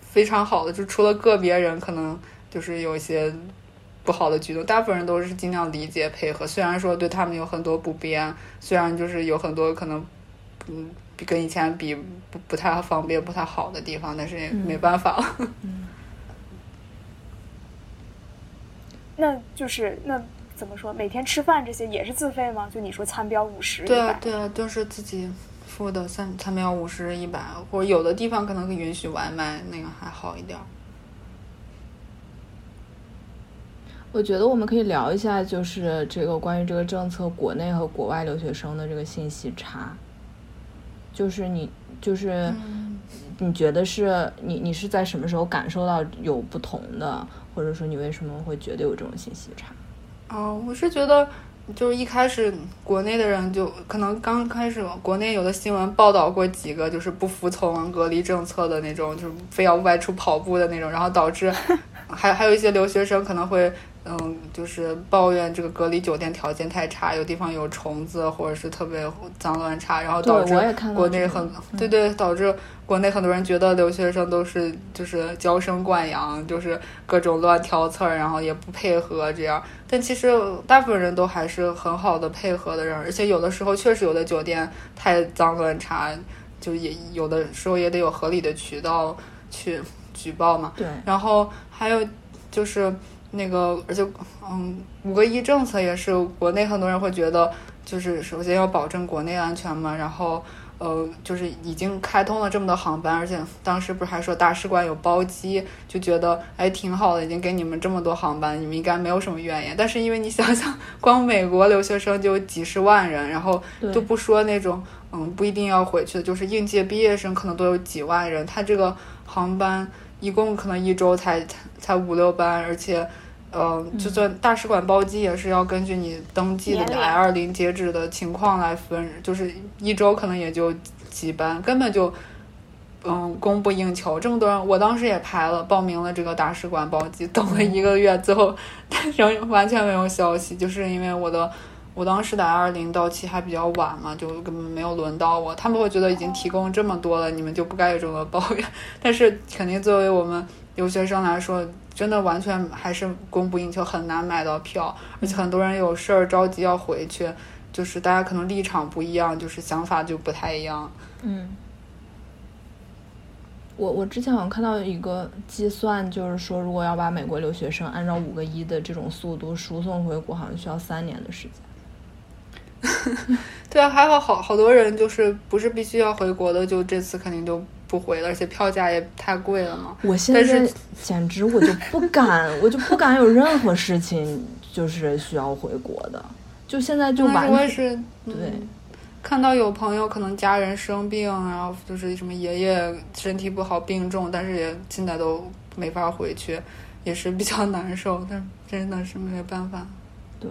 非常好的。就除了个别人可能就是有一些。不好的举动，大部分人都是尽量理解配合。虽然说对他们有很多不便，虽然就是有很多可能，嗯，跟以前比不不太方便、不太好的地方，但是也没办法。*laughs* 嗯。那就是那怎么说？每天吃饭这些也是自费吗？就你说餐标五十，对啊，对啊，都是自己付的。餐餐标五十、一百，或者有的地方可能允许外卖，那个还好一点。我觉得我们可以聊一下，就是这个关于这个政策，国内和国外留学生的这个信息差。就是你，就是你觉得是你，你是在什么时候感受到有不同的，或者说你为什么会觉得有这种信息差？哦，我是觉得，就是一开始国内的人就可能刚开始，国内有的新闻报道过几个，就是不服从隔离政策的那种，就是非要外出跑步的那种，然后导致 *laughs* 还还有一些留学生可能会。嗯，就是抱怨这个隔离酒店条件太差，有地方有虫子，或者是特别脏乱差，然后导致国内很对对，导致国内很多人觉得留学生都是就是娇生惯养，就是各种乱挑刺儿，然后也不配合这样。但其实大部分人都还是很好的配合的人，而且有的时候确实有的酒店太脏乱差，就也有的时候也得有合理的渠道去举报嘛。对，然后还有就是。那个，而且，嗯，五个一政策也是国内很多人会觉得，就是首先要保证国内安全嘛，然后，呃，就是已经开通了这么多航班，而且当时不是还说大使馆有包机，就觉得哎挺好的，已经给你们这么多航班，你们应该没有什么怨言。但是因为你想想，光美国留学生就几十万人，然后就不说那种嗯不一定要回去的，就是应届毕业生可能都有几万人，他这个航班一共可能一周才才五六班，而且。嗯，就算大使馆包机也是要根据你登记的 I 二零截止的情况来分，就是一周可能也就几班，根本就嗯供不应求。这么多人，我当时也排了报名了这个大使馆包机，等了一个月，最后但 *laughs* 仍完全没有消息，就是因为我的我当时的 I 二零到期还比较晚嘛，就根本没有轮到我。他们会觉得已经提供这么多了，你们就不该有这么抱怨。*laughs* 但是肯定作为我们留学生来说。真的完全还是供不应求，很难买到票，而且很多人有事儿着急要回去，就是大家可能立场不一样，就是想法就不太一样。嗯，我我之前好像看到一个计算，就是说如果要把美国留学生按照五个一的这种速度输送回国，好像需要三年的时间。*laughs* 对啊，还好好好多人就是不是必须要回国的，就这次肯定就。不回了，而且票价也太贵了嘛。我现在简直我就不敢，我就不敢有任何事情就是需要回国的。就现在就完全对，看到有朋友可能家人生病，然后就是什么爷爷身体不好病重，但是也现在都没法回去，也是比较难受。但真的是没有办法。对。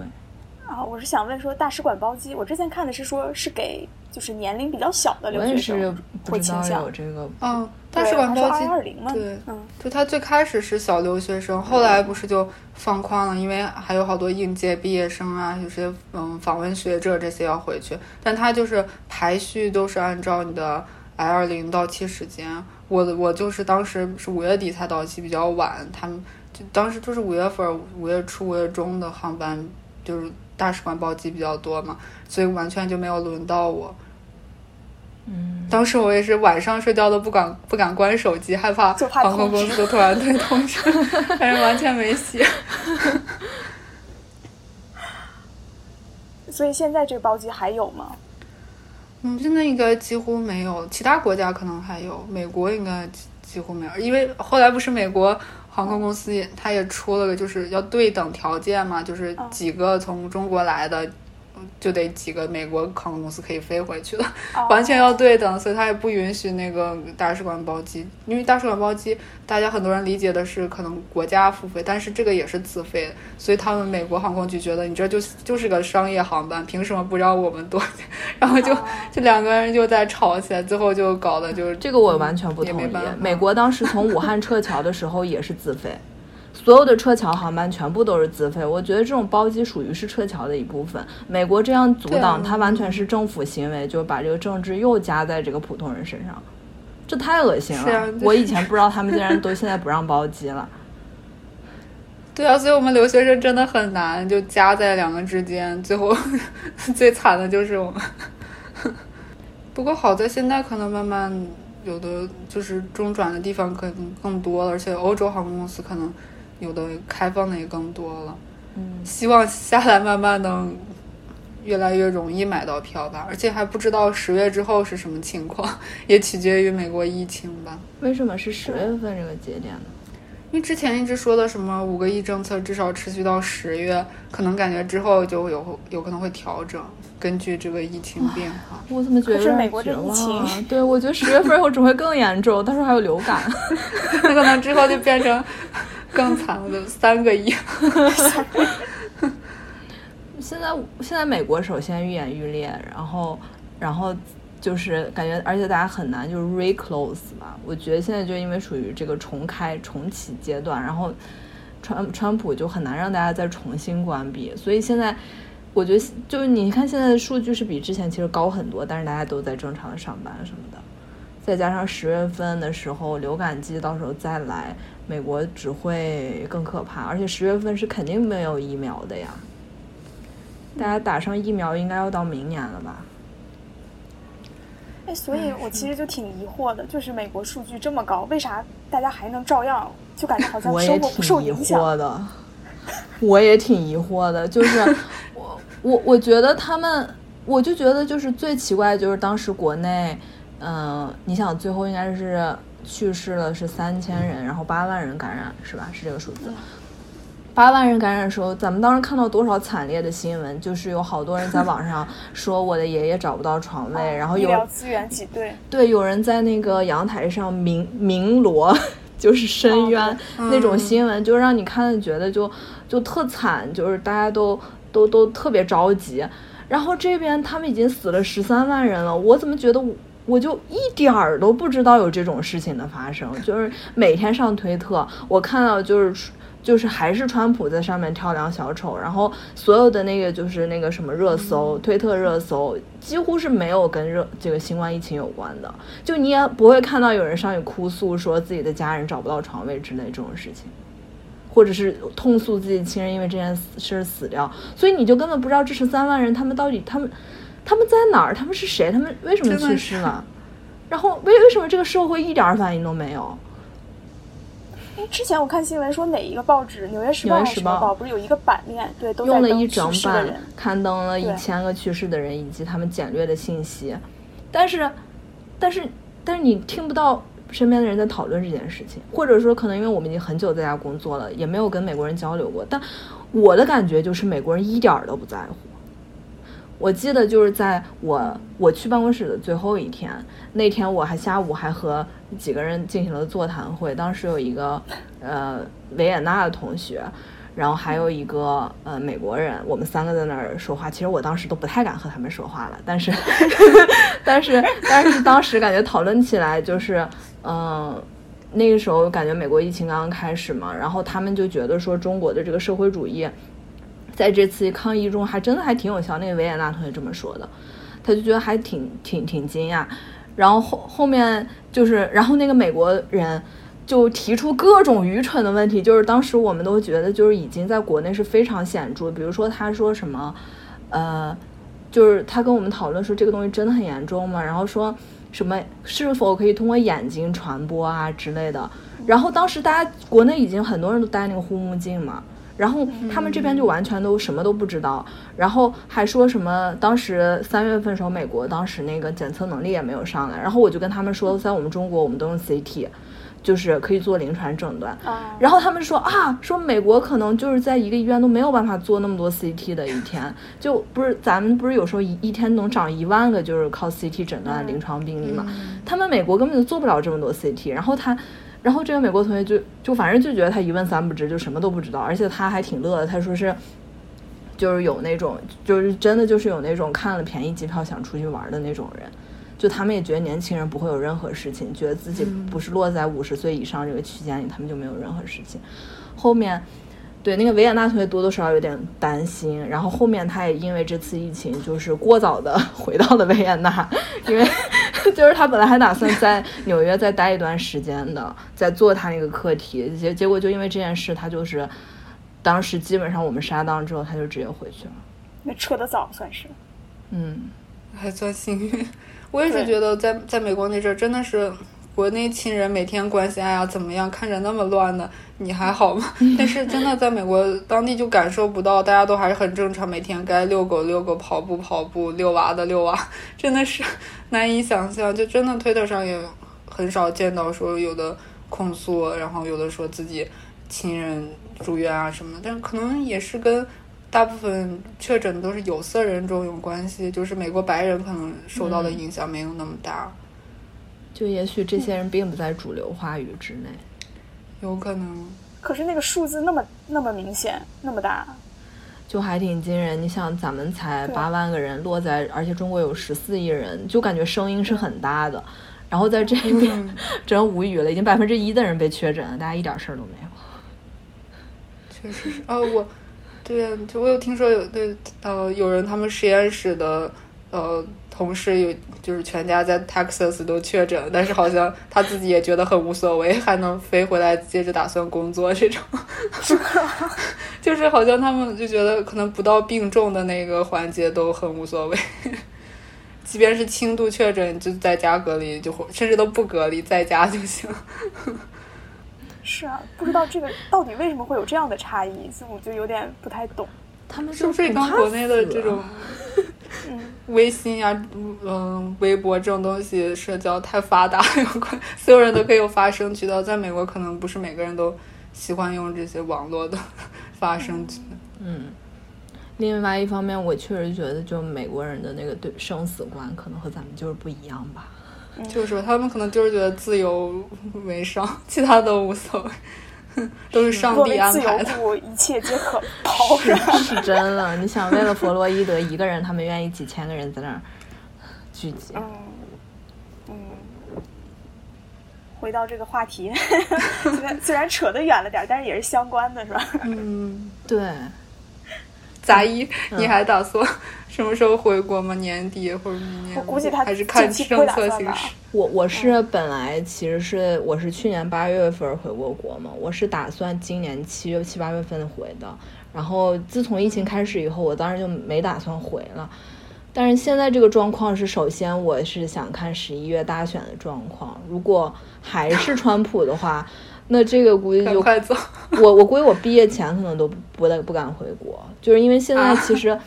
啊，我是想问说，大使馆包机，我之前看的是说是给就是年龄比较小的留学生会倾向有这个。嗯，大使馆包机二零嘛，对，嗯，就他最开始是小留学生，后来不是就放宽了，因为还有好多应届毕业生啊，有些嗯访问学者这些要回去，但他就是排序都是按照你的 I 二零到期时间。我我就是当时是五月底才到期，比较晚，他们就当时就是五月份、五月初、五月中的航班就是。大使馆包机比较多嘛，所以完全就没有轮到我。嗯，当时我也是晚上睡觉都不敢不敢关手机，害怕航空公司突然推通知，*laughs* 但是完全没戏。*laughs* 所以现在这个包机还有吗？嗯，现在应该几乎没有，其他国家可能还有，美国应该几乎没有，因为后来不是美国。航空公司也，他也出了个，就是要对等条件嘛，就是几个从中国来的。就得几个美国航空公司可以飞回去了，完全要对等，所以他也不允许那个大使馆包机。因为大使馆包机，大家很多人理解的是可能国家付费，但是这个也是自费，所以他们美国航空局觉得你这就 *laughs* 就是个商业航班，凭什么不让我们多？然后就 *laughs* 这两个人就在吵起来，最后就搞的就是这个我完全不同意。美国当时从武汉撤侨的时候也是自费。所有的撤侨航班全部都是自费，我觉得这种包机属于是撤侨的一部分。美国这样阻挡，它完全是政府行为，就把这个政治又加在这个普通人身上，这太恶心了。我以前不知道他们竟然都现在不让包机了。*laughs* 对啊，所以我们留学生真的很难，就夹在两个之间，最后 *laughs* 最惨的就是我们。*laughs* 不过好在现在可能慢慢有的就是中转的地方可能更多了，而且欧洲航空公司可能。有的开放的也更多了，嗯，希望下来慢慢能越来越容易买到票吧。而且还不知道十月之后是什么情况，也取决于美国疫情吧。为什么是十月份这个节点呢？因为之前一直说的什么五个亿政策至少持续到十月，可能感觉之后就有有可能会调整，根据这个疫情变化。我怎么觉得是美国这疫情？对，我觉得十月份以后只会更严重，到时候还有流感，*laughs* 可能之后就变成。更惨了，三个亿。*laughs* 现在现在美国首先愈演愈烈，然后然后就是感觉，而且大家很难就是 reclose 吧。我觉得现在就因为属于这个重开重启阶段，然后川川普就很难让大家再重新关闭。所以现在我觉得就是你看现在的数据是比之前其实高很多，但是大家都在正常的上班什么的。再加上十月份的时候流感季到时候再来。美国只会更可怕，而且十月份是肯定没有疫苗的呀。大家打上疫苗应该要到明年了吧？哎，所以我其实就挺疑惑的，就是美国数据这么高，为啥大家还能照样就感觉好像生活不受影响？我也挺疑惑的，*laughs* 我也挺疑惑的，就是 *laughs* 我我我觉得他们，我就觉得就是最奇怪的就是当时国内，嗯，你想最后应该是。去世了是三千人，然后八万人感染，是吧？是这个数字。八万人感染的时候，咱们当时看到多少惨烈的新闻？就是有好多人在网上 *laughs* 说我的爷爷找不到床位，然后有资源挤兑。对，有人在那个阳台上鸣鸣锣，*laughs* 就是深渊那种新闻，就让你看着觉得就就特惨，就是大家都都都特别着急。然后这边他们已经死了十三万人了，我怎么觉得？我就一点儿都不知道有这种事情的发生，就是每天上推特，我看到就是就是还是川普在上面跳梁小丑，然后所有的那个就是那个什么热搜，推特热搜几乎是没有跟热这个新冠疫情有关的，就你也不会看到有人上去哭诉说自己的家人找不到床位之类这种事情，或者是痛诉自己亲人因为这件事儿死掉，所以你就根本不知道这十三万人他们到底他们。他们在哪儿？他们是谁？他们为什么去世了？然后为为什么这个社会一点反应都没有？哎，之前我看新闻说哪一个报纸《纽约时报》时报不是有一个版面，对，都用了一整版刊登了一千个去世的人以及他们简略的信息，但是，但是，但是你听不到身边的人在讨论这件事情，或者说可能因为我们已经很久在家工作了，也没有跟美国人交流过，但我的感觉就是美国人一点儿都不在乎。我记得就是在我我去办公室的最后一天，那天我还下午还和几个人进行了座谈会。当时有一个呃维也纳的同学，然后还有一个呃美国人，我们三个在那儿说话。其实我当时都不太敢和他们说话了，但是 *laughs* *laughs* 但是但是当时感觉讨论起来就是嗯。那个时候感觉美国疫情刚刚开始嘛，然后他们就觉得说中国的这个社会主义，在这次抗疫中还真的还挺有效。那个维也纳同学这么说的，他就觉得还挺挺挺惊讶。然后后后面就是，然后那个美国人就提出各种愚蠢的问题，就是当时我们都觉得就是已经在国内是非常显著。比如说他说什么，呃，就是他跟我们讨论说这个东西真的很严重嘛？然后说。什么是否可以通过眼睛传播啊之类的？然后当时大家国内已经很多人都戴那个护目镜嘛，然后他们这边就完全都什么都不知道，然后还说什么当时三月份时候美国当时那个检测能力也没有上来，然后我就跟他们说，在我们中国我们都用 CT。就是可以做临床诊断，然后他们说啊，说美国可能就是在一个医院都没有办法做那么多 CT 的一天，就不是咱们不是有时候一一天能涨一万个就是靠 CT 诊断的临床病例嘛？他们美国根本就做不了这么多 CT，然后他，然后这个美国同学就就反正就觉得他一问三不知，就什么都不知道，而且他还挺乐的，他说是，就是有那种就是真的就是有那种看了便宜机票想出去玩的那种人。就他们也觉得年轻人不会有任何事情，觉得自己不是落在五十岁以上这个区间里，他们就没有任何事情。后面，对那个维也纳同学多多少少有点担心，然后后面他也因为这次疫情，就是过早的 *laughs* 回到了维也纳，因为就是他本来还打算在纽约再待一段时间的，在做他那个课题，结结果就因为这件事，他就是当时基本上我们杀档之后，他就直接回去了。那撤的早算是，嗯，还算幸运。我也是觉得，在在美国那阵儿，真的是国内亲人每天关心，哎呀怎么样？看着那么乱的，你还好吗？*laughs* 但是真的在美国当地就感受不到，大家都还是很正常，每天该遛狗遛狗，跑步跑步，遛娃的遛娃，真的是难以想象。就真的推特上也很少见到说有的控诉，然后有的说自己亲人住院啊什么，但可能也是跟。大部分确诊都是有色人种有关系，就是美国白人可能受到的影响没有那么大，就也许这些人并不在主流话语之内，有可能。可是那个数字那么那么明显，那么大，就还挺惊人。你想，咱们才八万个人，落在而且中国有十四亿人，就感觉声音是很大的。然后在这边真无语了，已经百分之一的人被确诊了，大家一点事儿都没有。确实是，哦我。对呀，就我有听说有对呃有人他们实验室的呃同事有就是全家在 Texas 都确诊，但是好像他自己也觉得很无所谓，还能飞回来接着打算工作这种，*laughs* 就是好像他们就觉得可能不到病重的那个环节都很无所谓，*laughs* 即便是轻度确诊就在家隔离，就甚至都不隔离，在家就行。是啊，不知道这个到底为什么会有这样的差异，所以我就有点不太懂。他们是不是跟国内的这种，微信呀，嗯，微博这种东西社交太发达有关？*laughs* 所有人都可以有发声渠道，在美国可能不是每个人都喜欢用这些网络的 *laughs* 发声渠。嗯，另外一方面，我确实觉得，就美国人的那个对生死观，可能和咱们就是不一样吧。就是，他们可能就是觉得自由为上，其他都无所谓，都是上帝安排的。一切皆可抛。是真的，你想，为了弗洛伊德一个人，他们愿意几千个人在那儿聚集。嗯嗯。回到这个话题，*laughs* 虽然虽然扯得远了点，但是也是相关的，是吧？嗯，对。*laughs* 杂一，你还打算？什么时候回国吗？年底或者明年？我估计他还是看政策形势。我我是本来其实是我是去年八月份回过国嘛，我是打算今年七月七八月份回的。然后自从疫情开始以后，我当时就没打算回了。但是现在这个状况是，首先我是想看十一月大选的状况。如果还是川普的话，*laughs* 那这个估计就快走。我我估计我毕业前可能都不不不敢回国，就是因为现在其实。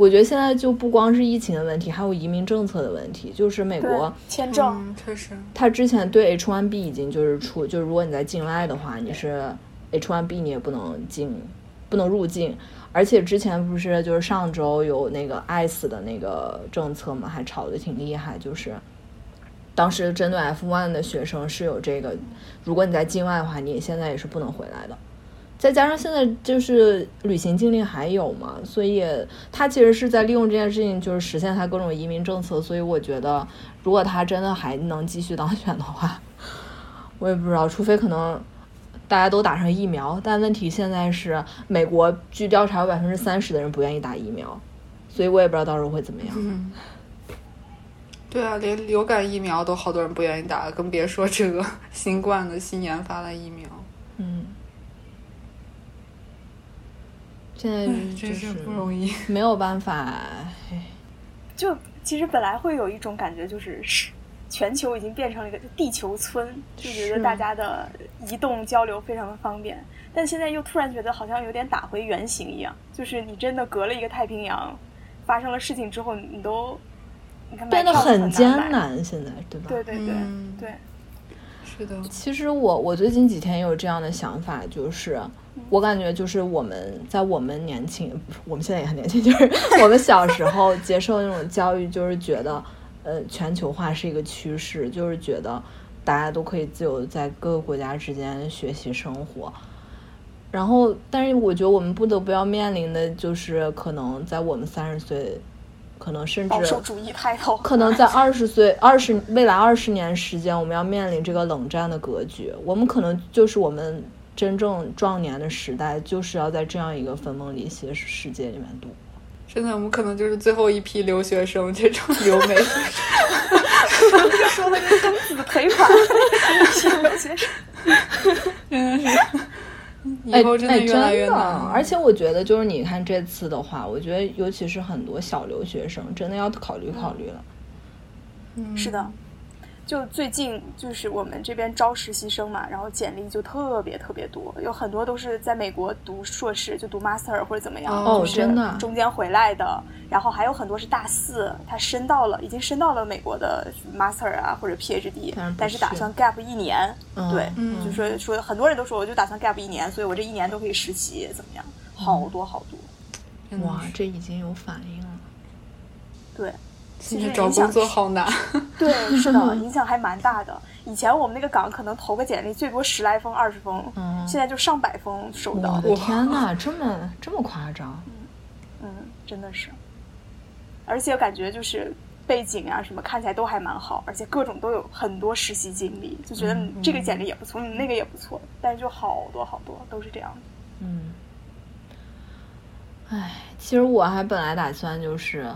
我觉得现在就不光是疫情的问题，还有移民政策的问题。就是美国签证，确实，他之前对 H1B 已经就是出，就是如果你在境外的话，你是 H1B 你也不能进，不能入境。而且之前不是就是上周有那个 ICE 的那个政策嘛，还吵得挺厉害，就是当时针对 F1 的学生是有这个，如果你在境外的话，你现在也是不能回来的。再加上现在就是旅行禁令还有嘛，所以他其实是在利用这件事情，就是实现他各种移民政策。所以我觉得，如果他真的还能继续当选的话，我也不知道，除非可能大家都打上疫苗。但问题现在是，美国据调查有百分之三十的人不愿意打疫苗，所以我也不知道到时候会怎么样。嗯，*laughs* 对啊，连流感疫苗都好多人不愿意打，更别说这个新冠的新研发的疫苗。嗯。现在真是不容易，没有办法。就其实本来会有一种感觉，就是是全球已经变成了一个地球村，就觉得大家的移动交流非常的方便。但现在又突然觉得好像有点打回原形一样，就是你真的隔了一个太平洋，发生了事情之后，你都你看变得很艰难，现在对吧？对对对对，是的。其实我我最近几天有这样的想法，就是。我感觉就是我们在我们年轻，我们现在也很年轻，就是我们小时候 *laughs* 接受那种教育，就是觉得，呃，全球化是一个趋势，就是觉得大家都可以自由在各个国家之间学习生活。然后，但是我觉得我们不得不要面临的就是，可能在我们三十岁，可能甚至保守主义抬头，可能在二十岁、二十未来二十年时间，我们要面临这个冷战的格局。我们可能就是我们。真正壮年的时代，就是要在这样一个分崩离析的世界里面度过。真的，我们可能就是最后一批留学生，这种 *laughs* 留美。*laughs* 说的跟公子赔款，一批留学生，真的是。*laughs* 以后真的越来越难。而且我觉得，就是你看这次的话，我觉得尤其是很多小留学生，真的要考虑考虑了。嗯，是的。就最近就是我们这边招实习生嘛，然后简历就特别特别多，有很多都是在美国读硕士，就读 master 或者怎么样，就是中间回来的。然后还有很多是大四，他升到了，已经升到了美国的 master 啊或者 PhD，但是打算 gap 一年。对，就说说很多人都说，我就打算 gap 一年，所以我这一年都可以实习，怎么样？好多好多。哇，这已经有反应了。对。其实找工作好难，*laughs* 对，是的，*laughs* 影响还蛮大的。以前我们那个岗可能投个简历最多十来封、二十封，现在就上百封收到。我的天哪，这么 *laughs* 这么夸张？嗯，真的是。而且感觉就是背景啊什么看起来都还蛮好，而且各种都有很多实习经历，就觉得这个简历也不错，那个也不错，但是就好多好多都是这样的。嗯。唉，其实我还本来打算就是。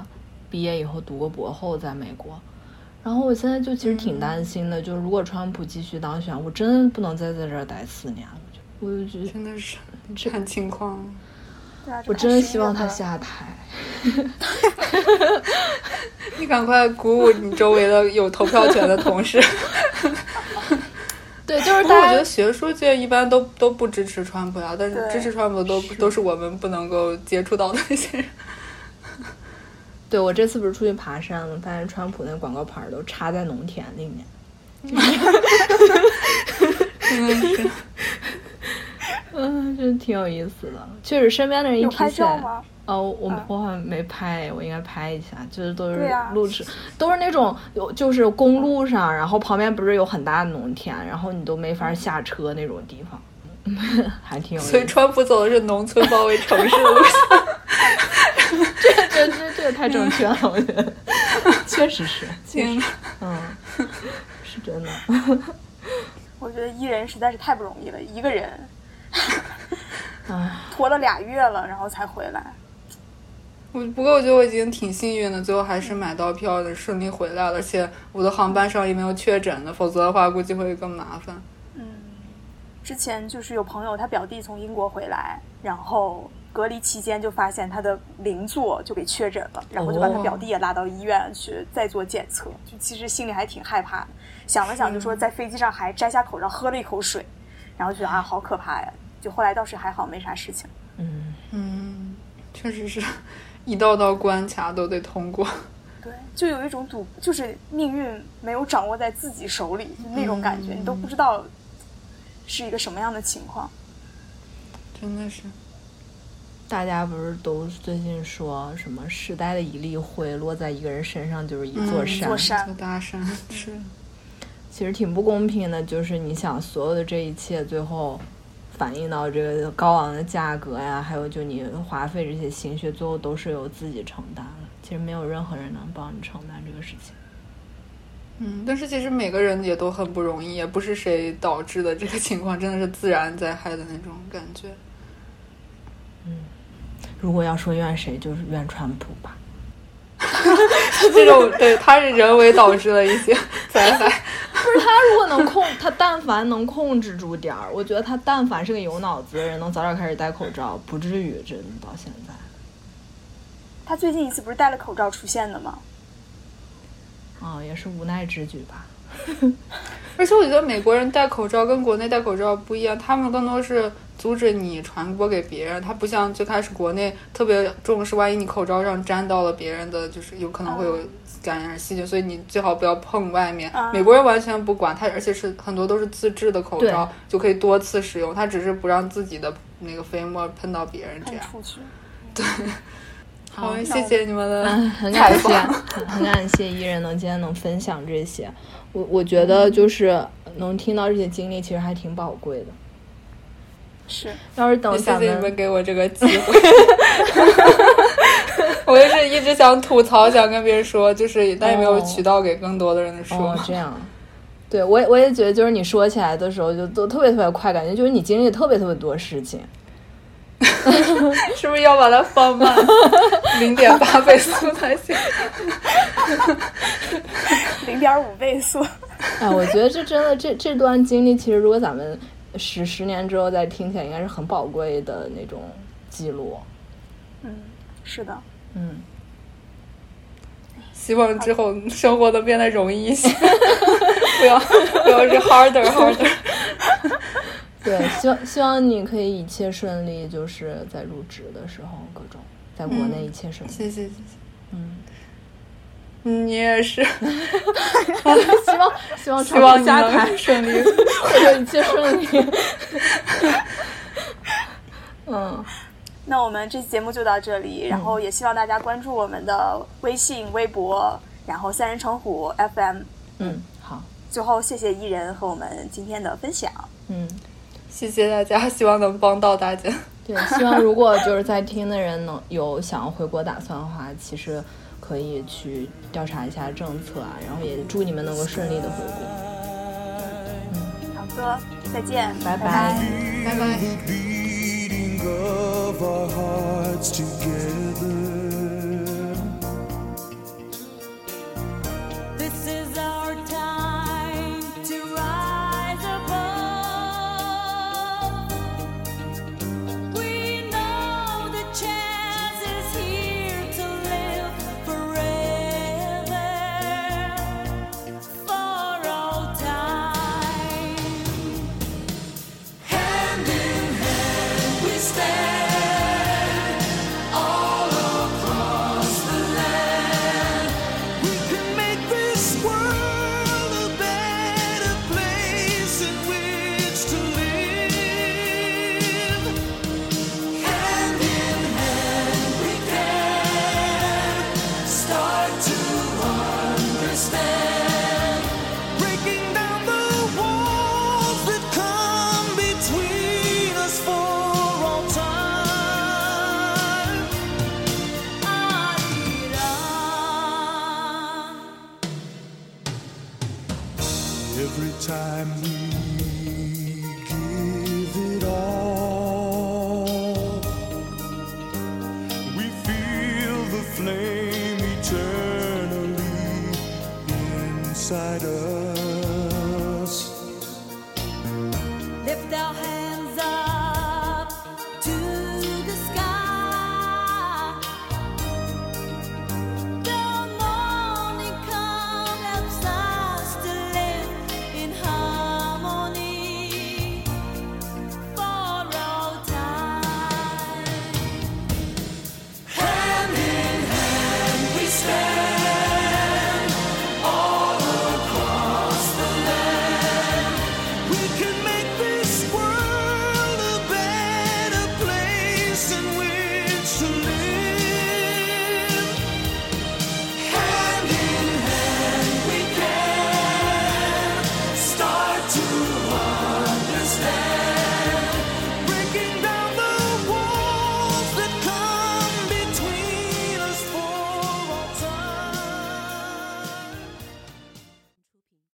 毕业以后读个博后在美国，然后我现在就其实挺担心的，就是如果川普继续当选，我真的不能再在这儿待四年了。我就觉得真的是看情况。我真的希望他下台。*laughs* 你赶快鼓舞你周围的有投票权的同事。*laughs* 对，就是。但我觉得学术界一般都都不支持川普呀，但是支持川普的都都是我们不能够接触到的那些人。对，我这次不是出去爬山了，发现川普那广告牌都插在农田里面。*laughs* 嗯，真挺有意思的。确实，身边的人一拍照吗？哦，我我好像没拍，我应该拍一下。就是都是路痴，都是那种有就是公路上，然后旁边不是有很大的农田，然后你都没法下车那种地方，*laughs* 还挺有意思。所以川普走的是农村包围城市的路线。这这这这太正确了，我觉得 *laughs* 确实是，确实，嗯，是真的。*laughs* 我觉得一人实在是太不容易了，一个人，拖了俩月了，然后才回来。我不过我觉得我已经挺幸运的，最后还是买到票的，顺利回来了，而且我的航班上也没有确诊的，否则的话估计会更麻烦。嗯，之前就是有朋友他表弟从英国回来，然后。隔离期间就发现他的邻座就给确诊了，然后就把他表弟也拉到医院去再做检测。就其实心里还挺害怕的，想了想就说在飞机上还摘下口罩喝了一口水，然后觉得啊好可怕呀。就后来倒是还好没啥事情。嗯嗯，确实是一道道关卡都得通过。对，就有一种赌，就是命运没有掌握在自己手里就那种感觉，你都不知道是一个什么样的情况。真的是。大家不是都最近说什么时代的一粒灰落在一个人身上就是一座山，座山，座大山是。其实挺不公平的，就是你想所有的这一切最后反映到这个高昂的价格呀，还有就你花费这些心血，最后都是由自己承担了。其实没有任何人能帮你承担这个事情。嗯，但是其实每个人也都很不容易，也不是谁导致的这个情况，真的是自然灾害的那种感觉。嗯，如果要说怨谁，就是怨川普吧。*laughs* 这种对，他是人为导致了一些灾害。*laughs* 不是他如果能控，他但凡能控制住点儿，我觉得他但凡是个有脑子的人，能早点开始戴口罩，不至于真到现在。他最近一次不是戴了口罩出现的吗？啊，也是无奈之举吧。*laughs* 而且我觉得美国人戴口罩跟国内戴口罩不一样，他们更多是阻止你传播给别人。他不像最开始国内特别重视，万一你口罩上沾到了别人的，就是有可能会有感染细菌，所以你最好不要碰外面。美国人完全不管他，而且是很多都是自制的口罩，就可以多次使用。他只是不让自己的那个飞沫喷到别人，这样。对。好，谢谢你们的很感谢，很感谢伊人能今天能分享这些。我我觉得就是能听到这些经历，其实还挺宝贵的。是，要是等谢谢你们给我这个机会。我也是一直想吐槽，想跟别人说，就是但也没有渠道给更多的人说。哦，这样。对，我也我也觉得，就是你说起来的时候，就都特别特别快，感觉就是你经历特别特别多事情。*laughs* 是不是要把它放慢零点八倍速才行？*laughs* 零点五倍速。*laughs* 哎，我觉得这真的，这这段经历，其实如果咱们十十年之后再听起来，应该是很宝贵的那种记录。嗯，是的。嗯。希望之后生活都变得容易一些，不要不要是 harder harder。对，希望希望你可以一切顺利，就是在入职的时候，各种在国内一切顺利。谢谢谢谢，嗯，你也是，*laughs* 希望希望 *laughs* 希望下台顺利，*laughs* 一切顺利。嗯，那我们这期节目就到这里，然后也希望大家关注我们的微信、微博，然后三人成虎 FM。嗯，好。最后，谢谢伊人和我们今天的分享。嗯。谢谢大家，希望能帮到大家。对，希望如果就是在听的人能有想要回国打算的话，其实可以去调查一下政策啊，然后也祝你们能够顺利的回国。嗯，好的，再见，拜拜，拜拜。of